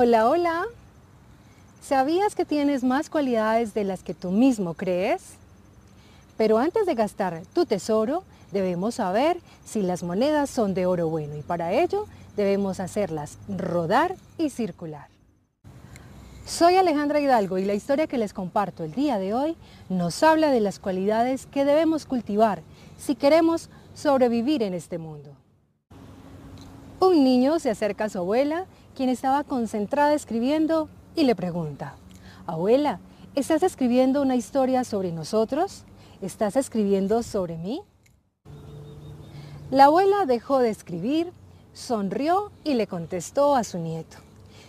Hola, hola. ¿Sabías que tienes más cualidades de las que tú mismo crees? Pero antes de gastar tu tesoro, debemos saber si las monedas son de oro bueno y para ello debemos hacerlas rodar y circular. Soy Alejandra Hidalgo y la historia que les comparto el día de hoy nos habla de las cualidades que debemos cultivar si queremos sobrevivir en este mundo. Un niño se acerca a su abuela, quien estaba concentrada escribiendo, y le pregunta, Abuela, ¿estás escribiendo una historia sobre nosotros? ¿Estás escribiendo sobre mí? La abuela dejó de escribir, sonrió y le contestó a su nieto,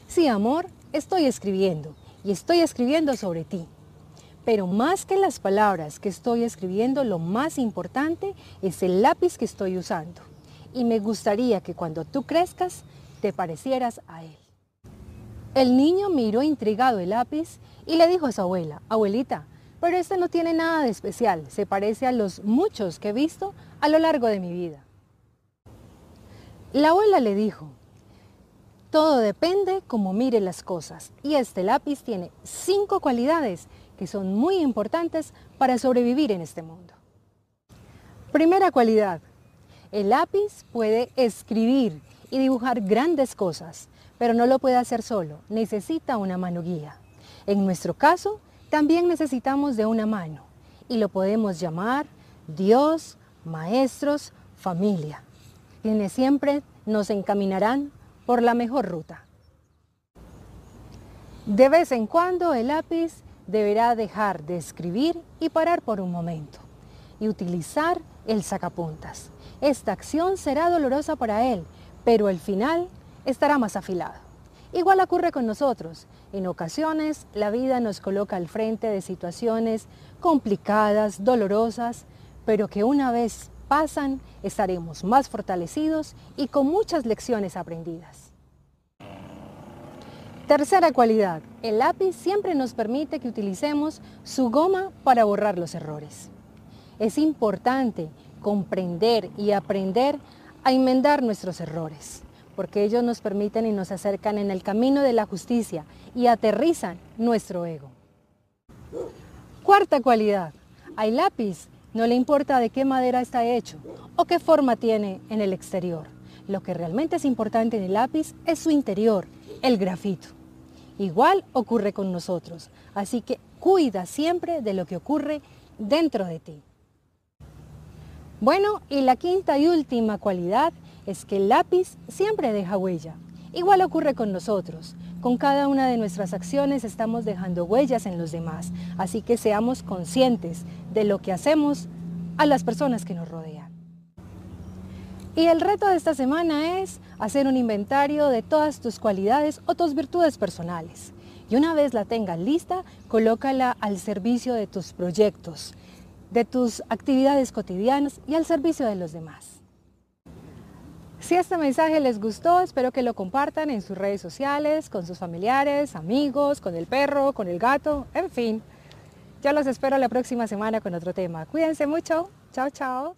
Sí, amor, estoy escribiendo y estoy escribiendo sobre ti. Pero más que las palabras que estoy escribiendo, lo más importante es el lápiz que estoy usando. Y me gustaría que cuando tú crezcas, te parecieras a él. El niño miró intrigado el lápiz y le dijo a su abuela, abuelita, pero este no tiene nada de especial, se parece a los muchos que he visto a lo largo de mi vida. La abuela le dijo, todo depende cómo mire las cosas y este lápiz tiene cinco cualidades que son muy importantes para sobrevivir en este mundo. Primera cualidad, el lápiz puede escribir y dibujar grandes cosas, pero no lo puede hacer solo, necesita una mano guía. En nuestro caso, también necesitamos de una mano y lo podemos llamar Dios, maestros, familia, quienes siempre nos encaminarán por la mejor ruta. De vez en cuando el lápiz deberá dejar de escribir y parar por un momento y utilizar el sacapuntas. Esta acción será dolorosa para él, pero el final estará más afilado. Igual ocurre con nosotros. En ocasiones la vida nos coloca al frente de situaciones complicadas, dolorosas, pero que una vez pasan estaremos más fortalecidos y con muchas lecciones aprendidas. Tercera cualidad, el lápiz siempre nos permite que utilicemos su goma para borrar los errores. Es importante comprender y aprender a enmendar nuestros errores, porque ellos nos permiten y nos acercan en el camino de la justicia y aterrizan nuestro ego. Cuarta cualidad, al lápiz no le importa de qué madera está hecho o qué forma tiene en el exterior. Lo que realmente es importante en el lápiz es su interior, el grafito. Igual ocurre con nosotros, así que cuida siempre de lo que ocurre dentro de ti. Bueno, y la quinta y última cualidad es que el lápiz siempre deja huella. Igual ocurre con nosotros. Con cada una de nuestras acciones estamos dejando huellas en los demás, así que seamos conscientes de lo que hacemos a las personas que nos rodean. Y el reto de esta semana es hacer un inventario de todas tus cualidades o tus virtudes personales. Y una vez la tengas lista, colócala al servicio de tus proyectos, de tus actividades cotidianas y al servicio de los demás. Si este mensaje les gustó, espero que lo compartan en sus redes sociales, con sus familiares, amigos, con el perro, con el gato, en fin. Ya los espero la próxima semana con otro tema. Cuídense mucho. Chao, chao.